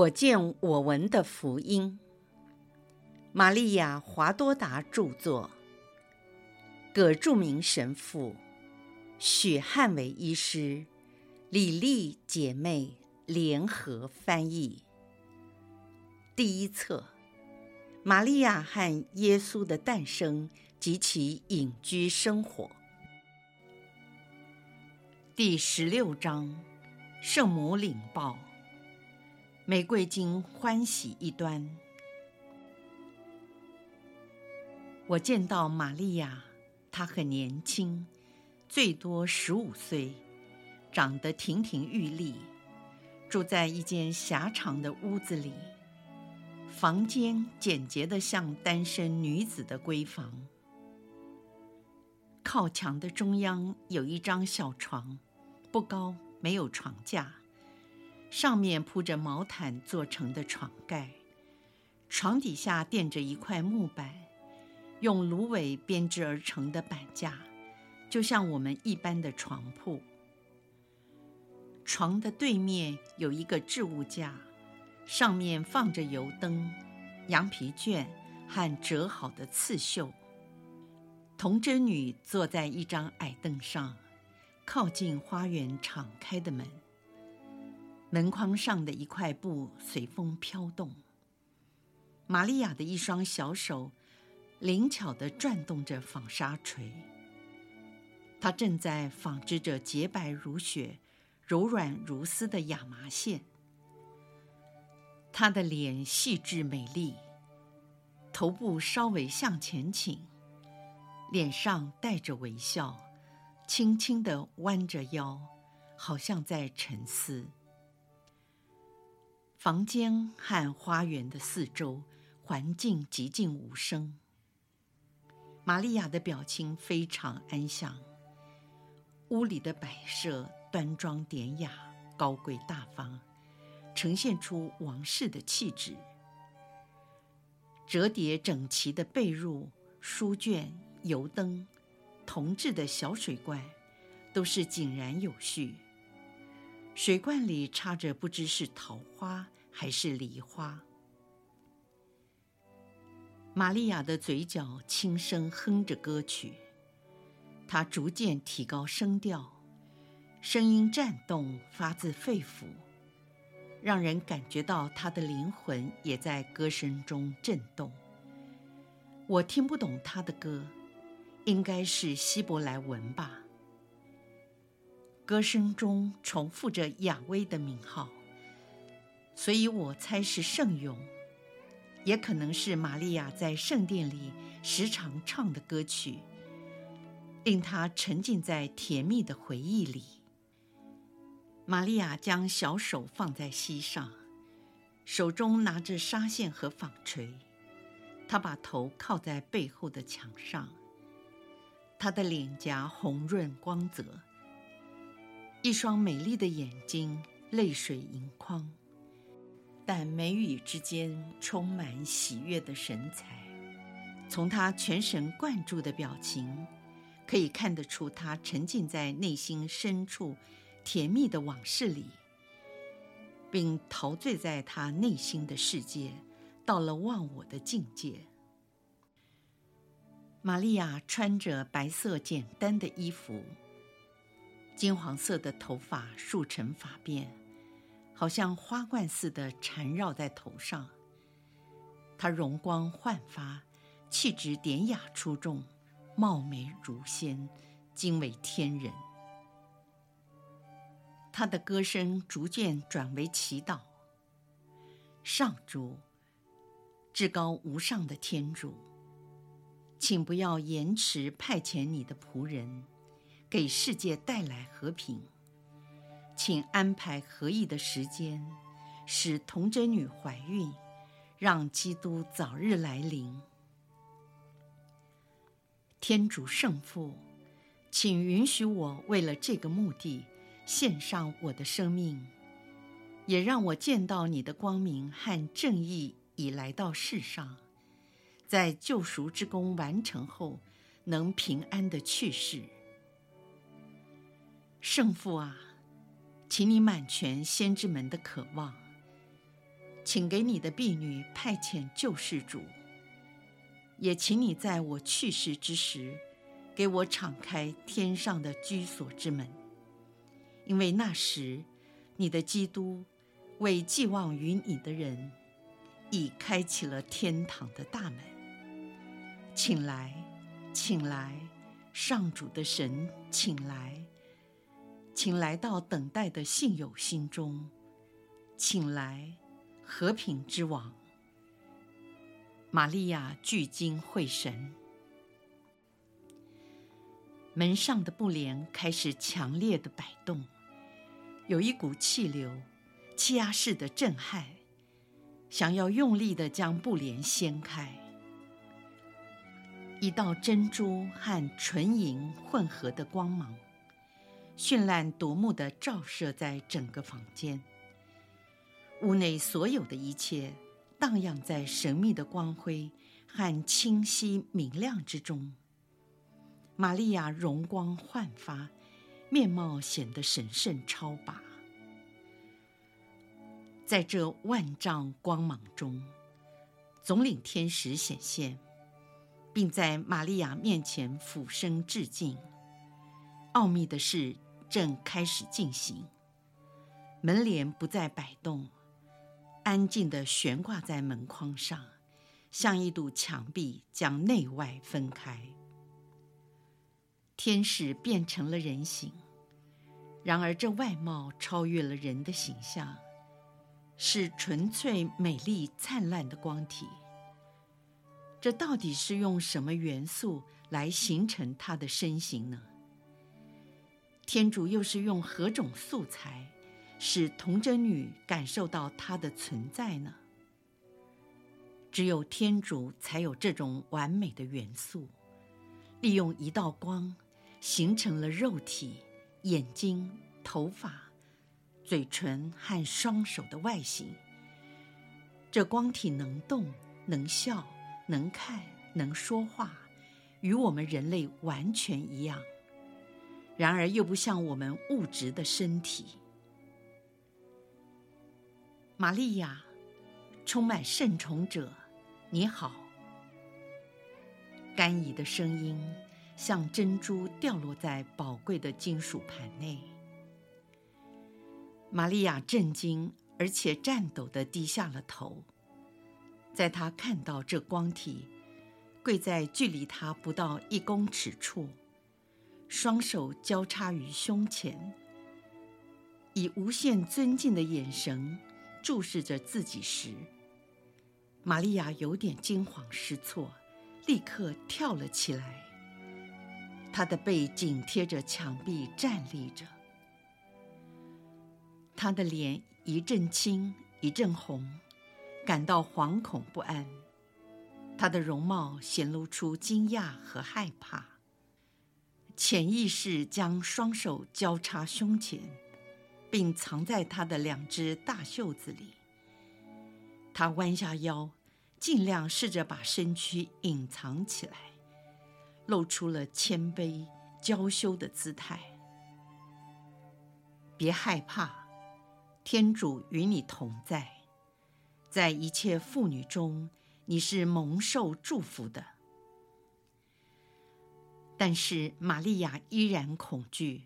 我见我闻的福音，玛利亚·华多达著作，葛著名神父，许汉伟医师，李丽姐妹。联合翻译。第一册：玛利亚和耶稣的诞生及其隐居生活。第十六章：圣母领报。玫瑰经欢喜一端，我见到玛利亚，她很年轻，最多十五岁，长得亭亭玉立，住在一间狭长的屋子里，房间简洁得像单身女子的闺房。靠墙的中央有一张小床，不高，没有床架。上面铺着毛毯做成的床盖，床底下垫着一块木板，用芦苇编织而成的板架，就像我们一般的床铺。床的对面有一个置物架，上面放着油灯、羊皮卷和折好的刺绣。童贞女坐在一张矮凳上，靠近花园敞开的门。门框上的一块布随风飘动，玛利亚的一双小手灵巧地转动着纺纱锤。她正在纺织着洁白如雪、柔软如丝的亚麻线。她的脸细致美丽，头部稍微向前倾，脸上带着微笑，轻轻地弯着腰，好像在沉思。房间和花园的四周环境寂静无声。玛利亚的表情非常安详，屋里的摆设端庄典雅、高贵大方，呈现出王室的气质。折叠整齐的被褥、书卷、油灯、铜制的小水罐，都是井然有序。水罐里插着不知是桃花还是梨花。玛利亚的嘴角轻声哼着歌曲，她逐渐提高声调，声音颤动，发自肺腑，让人感觉到她的灵魂也在歌声中震动。我听不懂她的歌，应该是希伯来文吧。歌声中重复着雅威的名号，所以我猜是圣咏，也可能是玛利亚在圣殿里时常唱的歌曲，令她沉浸在甜蜜的回忆里。玛利亚将小手放在膝上，手中拿着纱线和纺锤，她把头靠在背后的墙上，她的脸颊红润光泽。一双美丽的眼睛，泪水盈眶，但眉宇之间充满喜悦的神采。从她全神贯注的表情，可以看得出她沉浸在内心深处甜蜜的往事里，并陶醉在她内心的世界，到了忘我的境界。玛利亚穿着白色简单的衣服。金黄色的头发束成发辫，好像花冠似的缠绕在头上。她容光焕发，气质典雅出众，貌美如仙，惊为天人。她的歌声逐渐转为祈祷：上主，至高无上的天主，请不要延迟派遣你的仆人。给世界带来和平，请安排合意的时间，使童贞女怀孕，让基督早日来临。天主圣父，请允许我为了这个目的献上我的生命，也让我见到你的光明和正义已来到世上，在救赎之功完成后，能平安的去世。圣父啊，请你满全先知们的渴望，请给你的婢女派遣救世主，也请你在我去世之时，给我敞开天上的居所之门，因为那时你的基督为寄望于你的人，已开启了天堂的大门。请来，请来，上主的神，请来，请来到等待的信友心中，请来。和平之王，玛利亚聚精会神，门上的布帘开始强烈的摆动，有一股气流，气压式的震撼，想要用力的将布帘掀开。一道珍珠和纯银混合的光芒，绚烂夺目的照射在整个房间。屋内所有的一切荡漾在神秘的光辉和清晰明亮之中。玛利亚容光焕发，面貌显得神圣超拔。在这万丈光芒中，总领天使显现，并在玛利亚面前俯身致敬。奥秘的事正开始进行，门帘不再摆动。安静地悬挂在门框上，像一堵墙壁，将内外分开。天使变成了人形，然而这外貌超越了人的形象，是纯粹美丽灿烂的光体。这到底是用什么元素来形成他的身形呢？天主又是用何种素材？使童贞女感受到它的存在呢？只有天主才有这种完美的元素，利用一道光，形成了肉体、眼睛、头发、嘴唇和双手的外形。这光体能动、能笑、能看、能说话，与我们人类完全一样，然而又不像我们物质的身体。玛利亚，充满圣宠者，你好。甘怡的声音像珍珠掉落在宝贵的金属盘内。玛利亚震惊而且颤抖地低下了头，在她看到这光体，跪在距离她不到一公尺处，双手交叉于胸前，以无限尊敬的眼神。注视着自己时，玛利亚有点惊慌失措，立刻跳了起来。她的背紧贴着墙壁站立着，她的脸一阵青一阵红，感到惶恐不安。她的容貌显露出惊讶和害怕，潜意识将双手交叉胸前。并藏在他的两只大袖子里。他弯下腰，尽量试着把身躯隐藏起来，露出了谦卑娇羞的姿态。别害怕，天主与你同在，在一切妇女中，你是蒙受祝福的。但是玛利亚依然恐惧。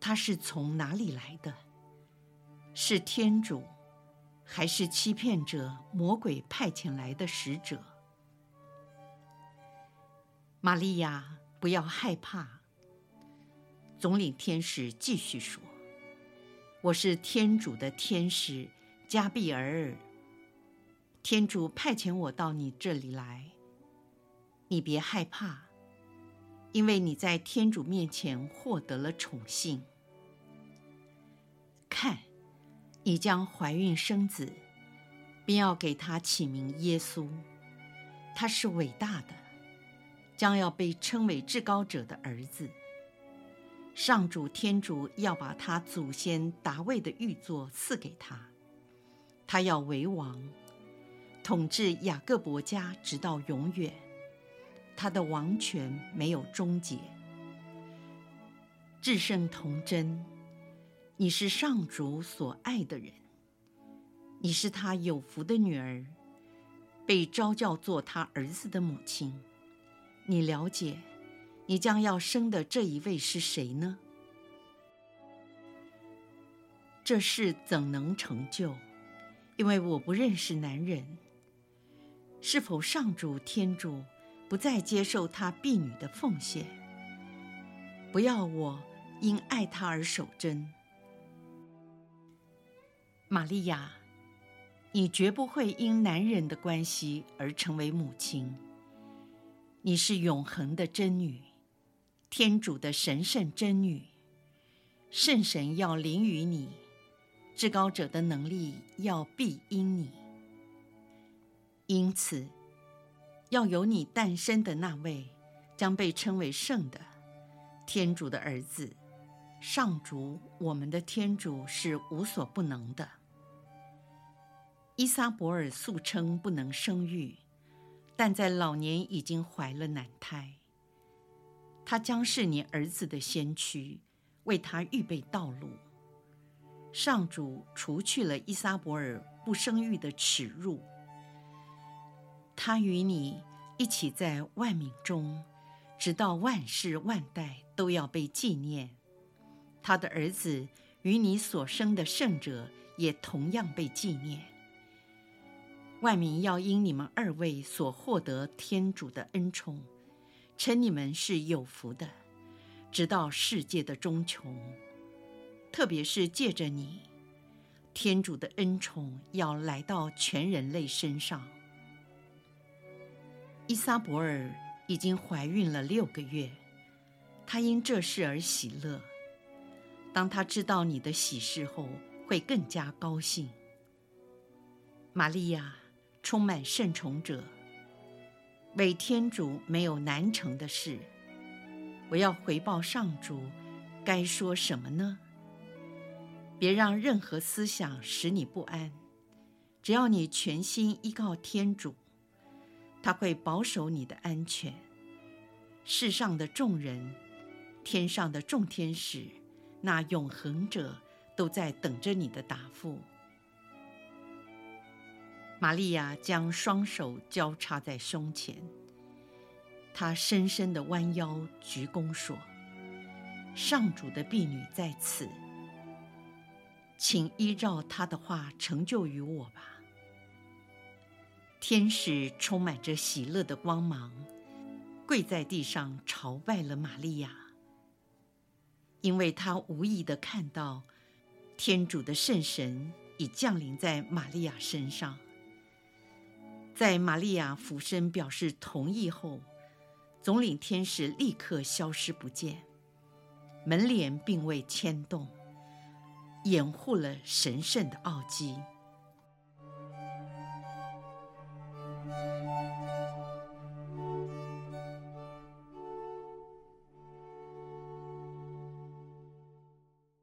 他是从哪里来的？是天主，还是欺骗者魔鬼派遣来的使者？玛利亚，不要害怕。总领天使继续说：“我是天主的天使加俾尔尔，天主派遣我到你这里来。你别害怕，因为你在天主面前获得了宠幸。”看，你将怀孕生子，并要给他起名耶稣。他是伟大的，将要被称为至高者的儿子。上主天主要把他祖先达味的玉座赐给他，他要为王，统治雅各伯家直到永远。他的王权没有终结。至圣童贞。你是上主所爱的人，你是他有福的女儿，被召叫做他儿子的母亲。你了解，你将要生的这一位是谁呢？这事怎能成就？因为我不认识男人。是否上主天主不再接受他婢女的奉献？不要我因爱他而守贞。玛利亚，你绝不会因男人的关系而成为母亲。你是永恒的真女，天主的神圣真女。圣神要临于你，至高者的能力要庇荫你。因此，要有你诞生的那位，将被称为圣的天主的儿子。上主，我们的天主是无所不能的。伊撒伯尔素称不能生育，但在老年已经怀了男胎。他将是你儿子的先驱，为他预备道路。上主除去了伊撒伯尔不生育的耻辱。他与你一起在万民中，直到万世万代都要被纪念。他的儿子与你所生的圣者也同样被纪念。万民要因你们二位所获得天主的恩宠，称你们是有福的，直到世界的终穷。特别是借着你，天主的恩宠要来到全人类身上。伊莎伯尔已经怀孕了六个月，她因这事而喜乐。当她知道你的喜事后，会更加高兴。玛利亚，充满圣宠者，为天主没有难成的事。我要回报上主，该说什么呢？别让任何思想使你不安，只要你全心依靠天主。他会保守你的安全。世上的众人，天上的众天使，那永恒者都在等着你的答复。玛利亚将双手交叉在胸前，她深深地弯腰鞠躬说：“上主的婢女在此，请依照他的话成就于我吧。”天使充满着喜乐的光芒，跪在地上朝拜了玛利亚，因为他无意地看到天主的圣神已降临在玛利亚身上。在玛利亚俯身表示同意后，总领天使立刻消失不见，门帘并未牵动，掩护了神圣的奥迹。